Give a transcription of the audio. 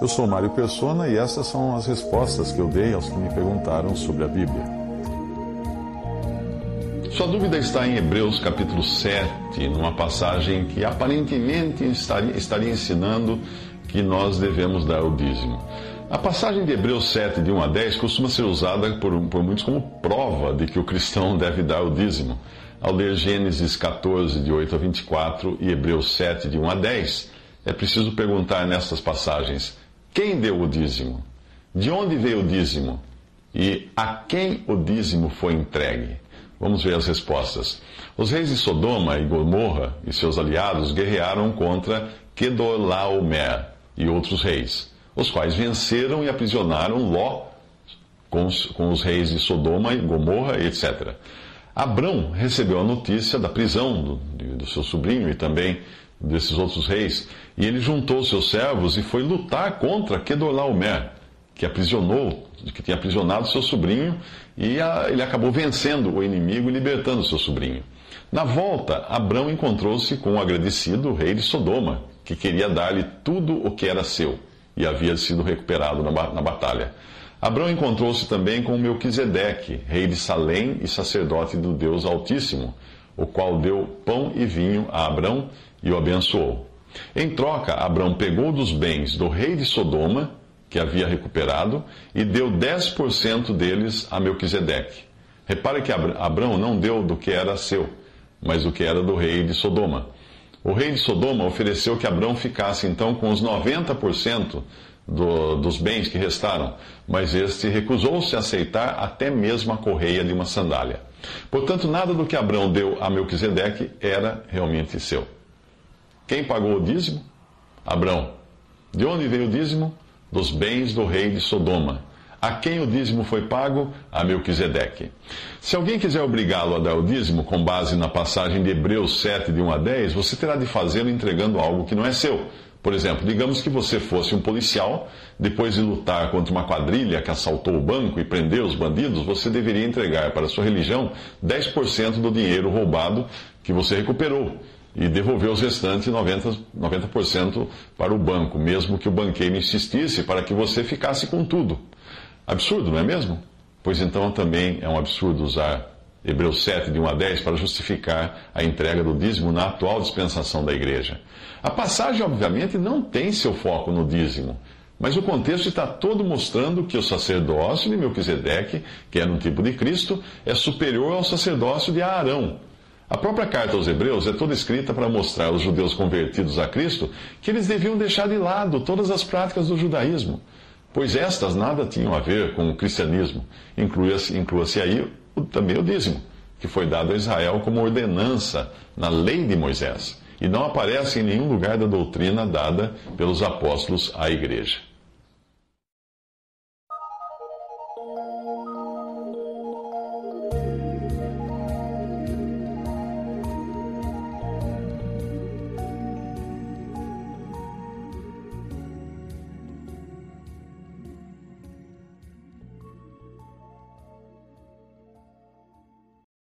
Eu sou Mário Persona e essas são as respostas que eu dei aos que me perguntaram sobre a Bíblia. Sua dúvida está em Hebreus capítulo 7, numa passagem que aparentemente estaria, estaria ensinando que nós devemos dar o dízimo. A passagem de Hebreus 7, de 1 a 10, costuma ser usada por, por muitos como prova de que o cristão deve dar o dízimo. Ao ler Gênesis 14, de 8 a 24, e Hebreus 7, de 1 a 10, é preciso perguntar nessas passagens: quem deu o dízimo? De onde veio o dízimo? E a quem o dízimo foi entregue? Vamos ver as respostas. Os reis de Sodoma e Gomorra e seus aliados guerrearam contra Kedorlaomer e outros reis, os quais venceram e aprisionaram Ló com os, com os reis de Sodoma e Gomorra, etc. Abrão recebeu a notícia da prisão do, do seu sobrinho e também desses outros reis. E ele juntou seus servos e foi lutar contra Kedorlaomer, que aprisionou, que tinha aprisionado seu sobrinho, e a, ele acabou vencendo o inimigo e libertando seu sobrinho. Na volta, Abrão encontrou-se com o agradecido rei de Sodoma, que queria dar-lhe tudo o que era seu e havia sido recuperado na, na batalha. Abrão encontrou-se também com Melquisedeque, rei de Salém e sacerdote do Deus Altíssimo, o qual deu pão e vinho a Abrão e o abençoou. Em troca, Abrão pegou dos bens do rei de Sodoma, que havia recuperado, e deu 10% deles a Melquisedeque. Repare que Abrão não deu do que era seu, mas do que era do rei de Sodoma. O rei de Sodoma ofereceu que Abrão ficasse então com os 90% do, dos bens que restaram, mas este recusou-se a aceitar até mesmo a correia de uma sandália. Portanto, nada do que Abrão deu a Melquisedeque era realmente seu. Quem pagou o dízimo? Abrão. De onde veio o dízimo? Dos bens do rei de Sodoma. A quem o dízimo foi pago? A Melquisedeque. Se alguém quiser obrigá-lo a dar o dízimo, com base na passagem de Hebreus 7, de 1 a 10, você terá de fazê-lo entregando algo que não é seu. Por exemplo, digamos que você fosse um policial, depois de lutar contra uma quadrilha que assaltou o banco e prendeu os bandidos, você deveria entregar para a sua religião 10% do dinheiro roubado que você recuperou e devolver os restantes 90%, 90 para o banco, mesmo que o banqueiro insistisse para que você ficasse com tudo. Absurdo, não é mesmo? Pois então também é um absurdo usar Hebreus 7, de 1 a 10, para justificar a entrega do dízimo na atual dispensação da igreja. A passagem, obviamente, não tem seu foco no dízimo, mas o contexto está todo mostrando que o sacerdócio de Melquisedeque, que era um tipo de Cristo, é superior ao sacerdócio de Arão, a própria carta aos Hebreus é toda escrita para mostrar aos judeus convertidos a Cristo que eles deviam deixar de lado todas as práticas do judaísmo, pois estas nada tinham a ver com o cristianismo. Inclua-se inclua aí também o dízimo, que foi dado a Israel como ordenança na lei de Moisés, e não aparece em nenhum lugar da doutrina dada pelos apóstolos à igreja.